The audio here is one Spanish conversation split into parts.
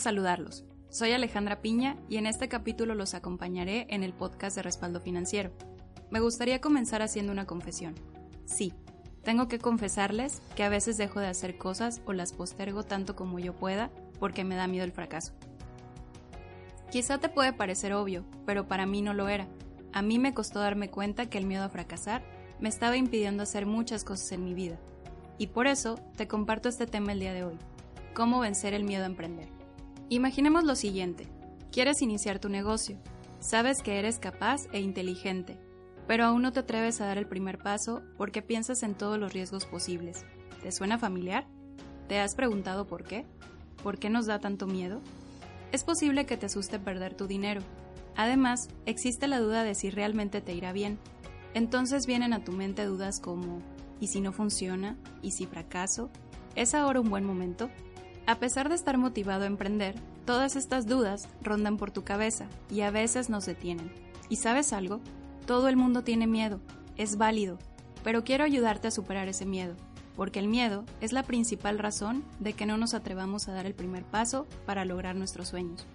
Saludarlos. Soy Alejandra Piña y en este capítulo los acompañaré en el podcast de Respaldo Financiero. Me gustaría comenzar haciendo una confesión. Sí, tengo que confesarles que a veces dejo de hacer cosas o las postergo tanto como yo pueda porque me da miedo el fracaso. Quizá te puede parecer obvio, pero para mí no lo era. A mí me costó darme cuenta que el miedo a fracasar me estaba impidiendo hacer muchas cosas en mi vida. Y por eso te comparto este tema el día de hoy. ¿Cómo vencer el miedo a emprender? Imaginemos lo siguiente. Quieres iniciar tu negocio. Sabes que eres capaz e inteligente, pero aún no te atreves a dar el primer paso porque piensas en todos los riesgos posibles. ¿Te suena familiar? ¿Te has preguntado por qué? ¿Por qué nos da tanto miedo? Es posible que te asuste perder tu dinero. Además, existe la duda de si realmente te irá bien. Entonces vienen a tu mente dudas como ¿y si no funciona? ¿y si fracaso? ¿Es ahora un buen momento? A pesar de estar motivado a emprender, todas estas dudas rondan por tu cabeza y a veces nos detienen. ¿Y sabes algo? Todo el mundo tiene miedo, es válido, pero quiero ayudarte a superar ese miedo, porque el miedo es la principal razón de que no nos atrevamos a dar el primer paso para lograr nuestros sueños.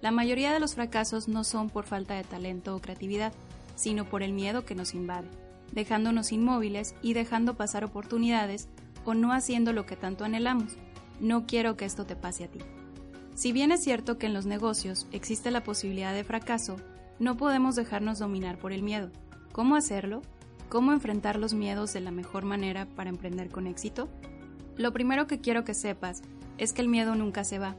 La mayoría de los fracasos no son por falta de talento o creatividad, sino por el miedo que nos invade, dejándonos inmóviles y dejando pasar oportunidades o no haciendo lo que tanto anhelamos. No quiero que esto te pase a ti. Si bien es cierto que en los negocios existe la posibilidad de fracaso, no podemos dejarnos dominar por el miedo. ¿Cómo hacerlo? ¿Cómo enfrentar los miedos de la mejor manera para emprender con éxito? Lo primero que quiero que sepas es que el miedo nunca se va.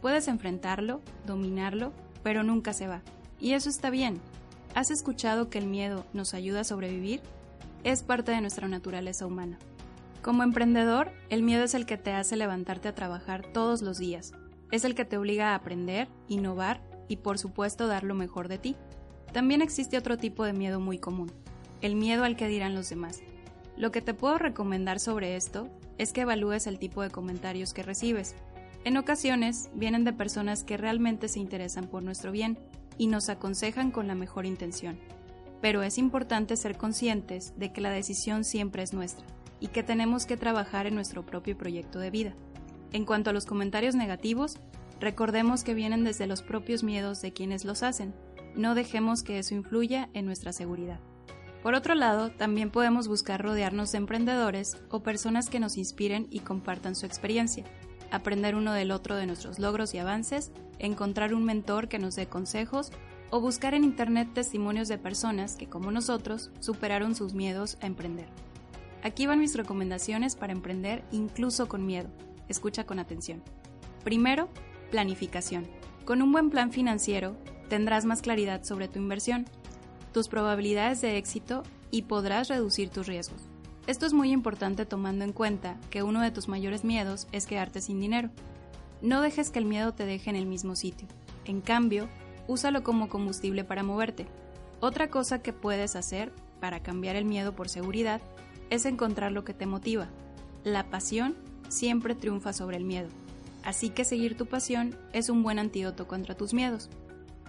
Puedes enfrentarlo, dominarlo, pero nunca se va. Y eso está bien. ¿Has escuchado que el miedo nos ayuda a sobrevivir? Es parte de nuestra naturaleza humana. Como emprendedor, el miedo es el que te hace levantarte a trabajar todos los días. Es el que te obliga a aprender, innovar y por supuesto dar lo mejor de ti. También existe otro tipo de miedo muy común, el miedo al que dirán los demás. Lo que te puedo recomendar sobre esto es que evalúes el tipo de comentarios que recibes. En ocasiones vienen de personas que realmente se interesan por nuestro bien y nos aconsejan con la mejor intención. Pero es importante ser conscientes de que la decisión siempre es nuestra y que tenemos que trabajar en nuestro propio proyecto de vida. En cuanto a los comentarios negativos, recordemos que vienen desde los propios miedos de quienes los hacen. No dejemos que eso influya en nuestra seguridad. Por otro lado, también podemos buscar rodearnos de emprendedores o personas que nos inspiren y compartan su experiencia, aprender uno del otro de nuestros logros y avances, encontrar un mentor que nos dé consejos o buscar en Internet testimonios de personas que, como nosotros, superaron sus miedos a emprender. Aquí van mis recomendaciones para emprender incluso con miedo. Escucha con atención. Primero, planificación. Con un buen plan financiero tendrás más claridad sobre tu inversión, tus probabilidades de éxito y podrás reducir tus riesgos. Esto es muy importante tomando en cuenta que uno de tus mayores miedos es quedarte sin dinero. No dejes que el miedo te deje en el mismo sitio. En cambio, úsalo como combustible para moverte. Otra cosa que puedes hacer para cambiar el miedo por seguridad es encontrar lo que te motiva. La pasión siempre triunfa sobre el miedo. Así que seguir tu pasión es un buen antídoto contra tus miedos.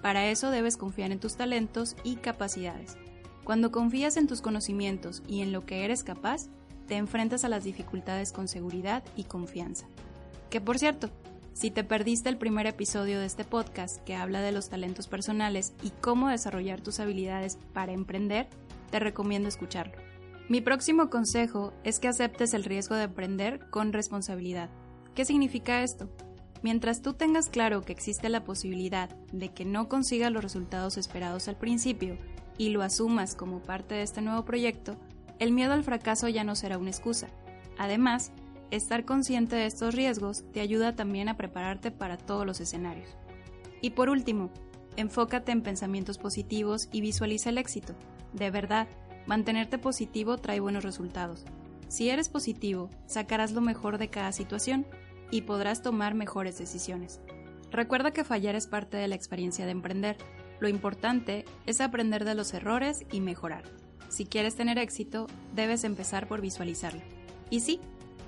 Para eso debes confiar en tus talentos y capacidades. Cuando confías en tus conocimientos y en lo que eres capaz, te enfrentas a las dificultades con seguridad y confianza. Que por cierto, si te perdiste el primer episodio de este podcast que habla de los talentos personales y cómo desarrollar tus habilidades para emprender, te recomiendo escucharlo. Mi próximo consejo es que aceptes el riesgo de aprender con responsabilidad. ¿Qué significa esto? Mientras tú tengas claro que existe la posibilidad de que no consigas los resultados esperados al principio y lo asumas como parte de este nuevo proyecto, el miedo al fracaso ya no será una excusa. Además, estar consciente de estos riesgos te ayuda también a prepararte para todos los escenarios. Y por último, enfócate en pensamientos positivos y visualiza el éxito. De verdad, Mantenerte positivo trae buenos resultados. Si eres positivo, sacarás lo mejor de cada situación y podrás tomar mejores decisiones. Recuerda que fallar es parte de la experiencia de emprender. Lo importante es aprender de los errores y mejorar. Si quieres tener éxito, debes empezar por visualizarlo. Y sí,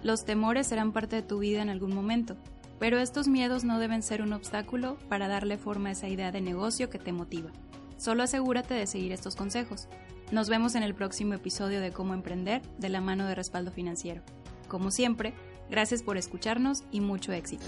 los temores serán parte de tu vida en algún momento, pero estos miedos no deben ser un obstáculo para darle forma a esa idea de negocio que te motiva. Solo asegúrate de seguir estos consejos. Nos vemos en el próximo episodio de Cómo Emprender de la mano de Respaldo Financiero. Como siempre, gracias por escucharnos y mucho éxito.